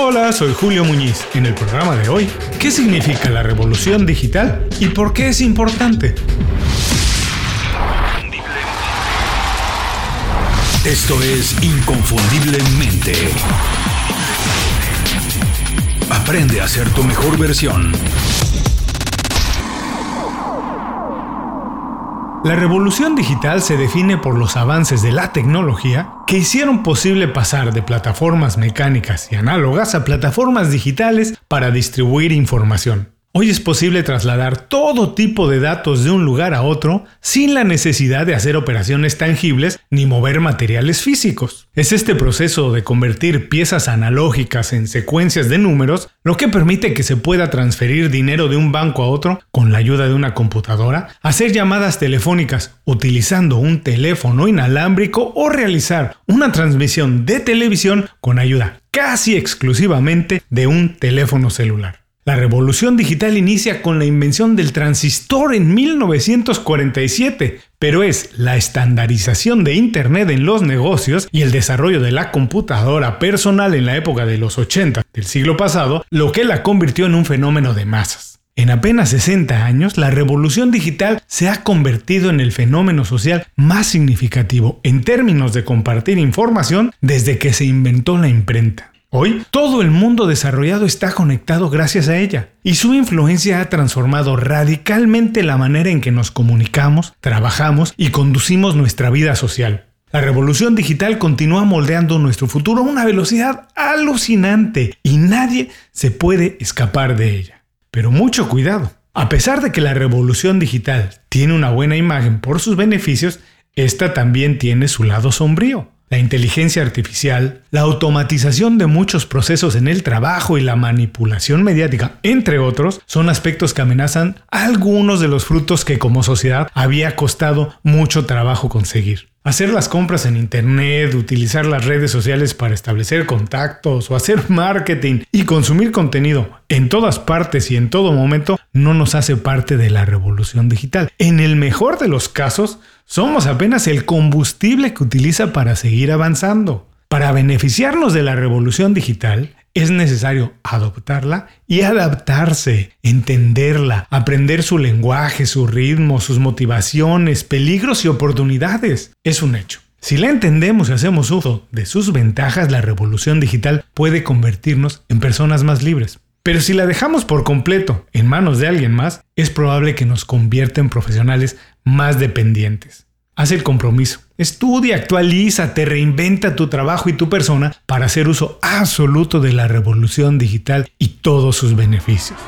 Hola, soy Julio Muñiz. En el programa de hoy, ¿qué significa la revolución digital y por qué es importante? Esto es Inconfundiblemente. Aprende a ser tu mejor versión. La revolución digital se define por los avances de la tecnología que hicieron posible pasar de plataformas mecánicas y análogas a plataformas digitales para distribuir información. Hoy es posible trasladar todo tipo de datos de un lugar a otro sin la necesidad de hacer operaciones tangibles ni mover materiales físicos. Es este proceso de convertir piezas analógicas en secuencias de números lo que permite que se pueda transferir dinero de un banco a otro con la ayuda de una computadora, hacer llamadas telefónicas utilizando un teléfono inalámbrico o realizar una transmisión de televisión con ayuda casi exclusivamente de un teléfono celular. La revolución digital inicia con la invención del transistor en 1947, pero es la estandarización de Internet en los negocios y el desarrollo de la computadora personal en la época de los 80 del siglo pasado lo que la convirtió en un fenómeno de masas. En apenas 60 años, la revolución digital se ha convertido en el fenómeno social más significativo en términos de compartir información desde que se inventó la imprenta. Hoy, todo el mundo desarrollado está conectado gracias a ella, y su influencia ha transformado radicalmente la manera en que nos comunicamos, trabajamos y conducimos nuestra vida social. La revolución digital continúa moldeando nuestro futuro a una velocidad alucinante y nadie se puede escapar de ella. Pero mucho cuidado. A pesar de que la revolución digital tiene una buena imagen por sus beneficios, esta también tiene su lado sombrío. La inteligencia artificial, la automatización de muchos procesos en el trabajo y la manipulación mediática, entre otros, son aspectos que amenazan algunos de los frutos que como sociedad había costado mucho trabajo conseguir. Hacer las compras en Internet, utilizar las redes sociales para establecer contactos o hacer marketing y consumir contenido en todas partes y en todo momento no nos hace parte de la revolución digital. En el mejor de los casos, somos apenas el combustible que utiliza para seguir avanzando. Para beneficiarnos de la revolución digital, es necesario adoptarla y adaptarse, entenderla, aprender su lenguaje, su ritmo, sus motivaciones, peligros y oportunidades. Es un hecho. Si la entendemos y hacemos uso de sus ventajas, la revolución digital puede convertirnos en personas más libres. Pero si la dejamos por completo en manos de alguien más, es probable que nos convierta en profesionales más dependientes. Haz el compromiso. Estudia, actualiza, te reinventa tu trabajo y tu persona para hacer uso absoluto de la revolución digital y todos sus beneficios.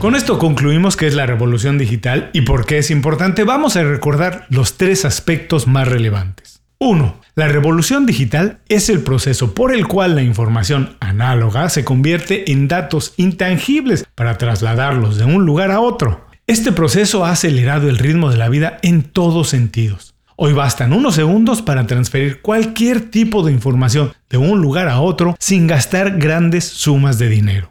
Con esto concluimos qué es la revolución digital y por qué es importante. Vamos a recordar los tres aspectos más relevantes. 1. La revolución digital es el proceso por el cual la información análoga se convierte en datos intangibles para trasladarlos de un lugar a otro. Este proceso ha acelerado el ritmo de la vida en todos sentidos. Hoy bastan unos segundos para transferir cualquier tipo de información de un lugar a otro sin gastar grandes sumas de dinero.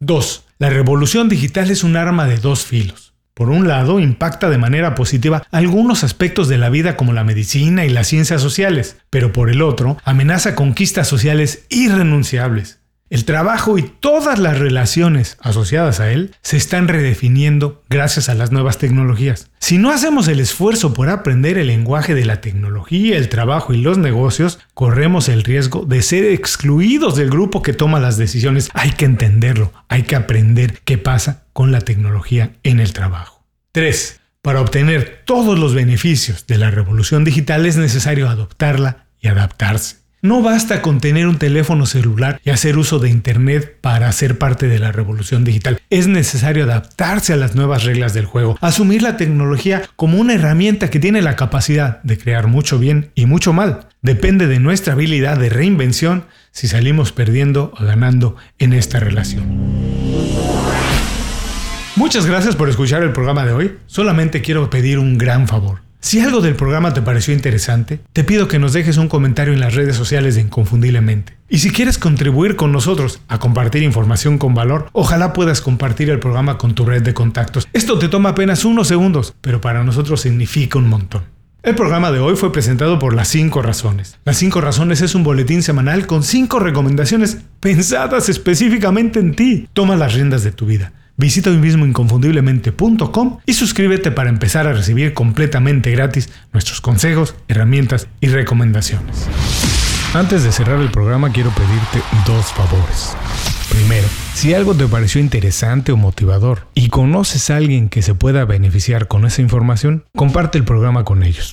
2. La revolución digital es un arma de dos filos. Por un lado, impacta de manera positiva algunos aspectos de la vida como la medicina y las ciencias sociales, pero por el otro, amenaza conquistas sociales irrenunciables. El trabajo y todas las relaciones asociadas a él se están redefiniendo gracias a las nuevas tecnologías. Si no hacemos el esfuerzo por aprender el lenguaje de la tecnología, el trabajo y los negocios, corremos el riesgo de ser excluidos del grupo que toma las decisiones. Hay que entenderlo, hay que aprender qué pasa con la tecnología en el trabajo. 3. Para obtener todos los beneficios de la revolución digital es necesario adoptarla y adaptarse. No basta con tener un teléfono celular y hacer uso de Internet para ser parte de la revolución digital. Es necesario adaptarse a las nuevas reglas del juego, asumir la tecnología como una herramienta que tiene la capacidad de crear mucho bien y mucho mal. Depende de nuestra habilidad de reinvención si salimos perdiendo o ganando en esta relación. Muchas gracias por escuchar el programa de hoy. Solamente quiero pedir un gran favor. Si algo del programa te pareció interesante, te pido que nos dejes un comentario en las redes sociales de Inconfundiblemente. Y si quieres contribuir con nosotros a compartir información con valor, ojalá puedas compartir el programa con tu red de contactos. Esto te toma apenas unos segundos, pero para nosotros significa un montón. El programa de hoy fue presentado por Las 5 Razones. Las 5 Razones es un boletín semanal con 5 recomendaciones pensadas específicamente en ti. Toma las riendas de tu vida. Visita hoy mismo inconfundiblemente.com y suscríbete para empezar a recibir completamente gratis nuestros consejos, herramientas y recomendaciones. Antes de cerrar el programa quiero pedirte dos favores. Primero, si algo te pareció interesante o motivador y conoces a alguien que se pueda beneficiar con esa información, comparte el programa con ellos.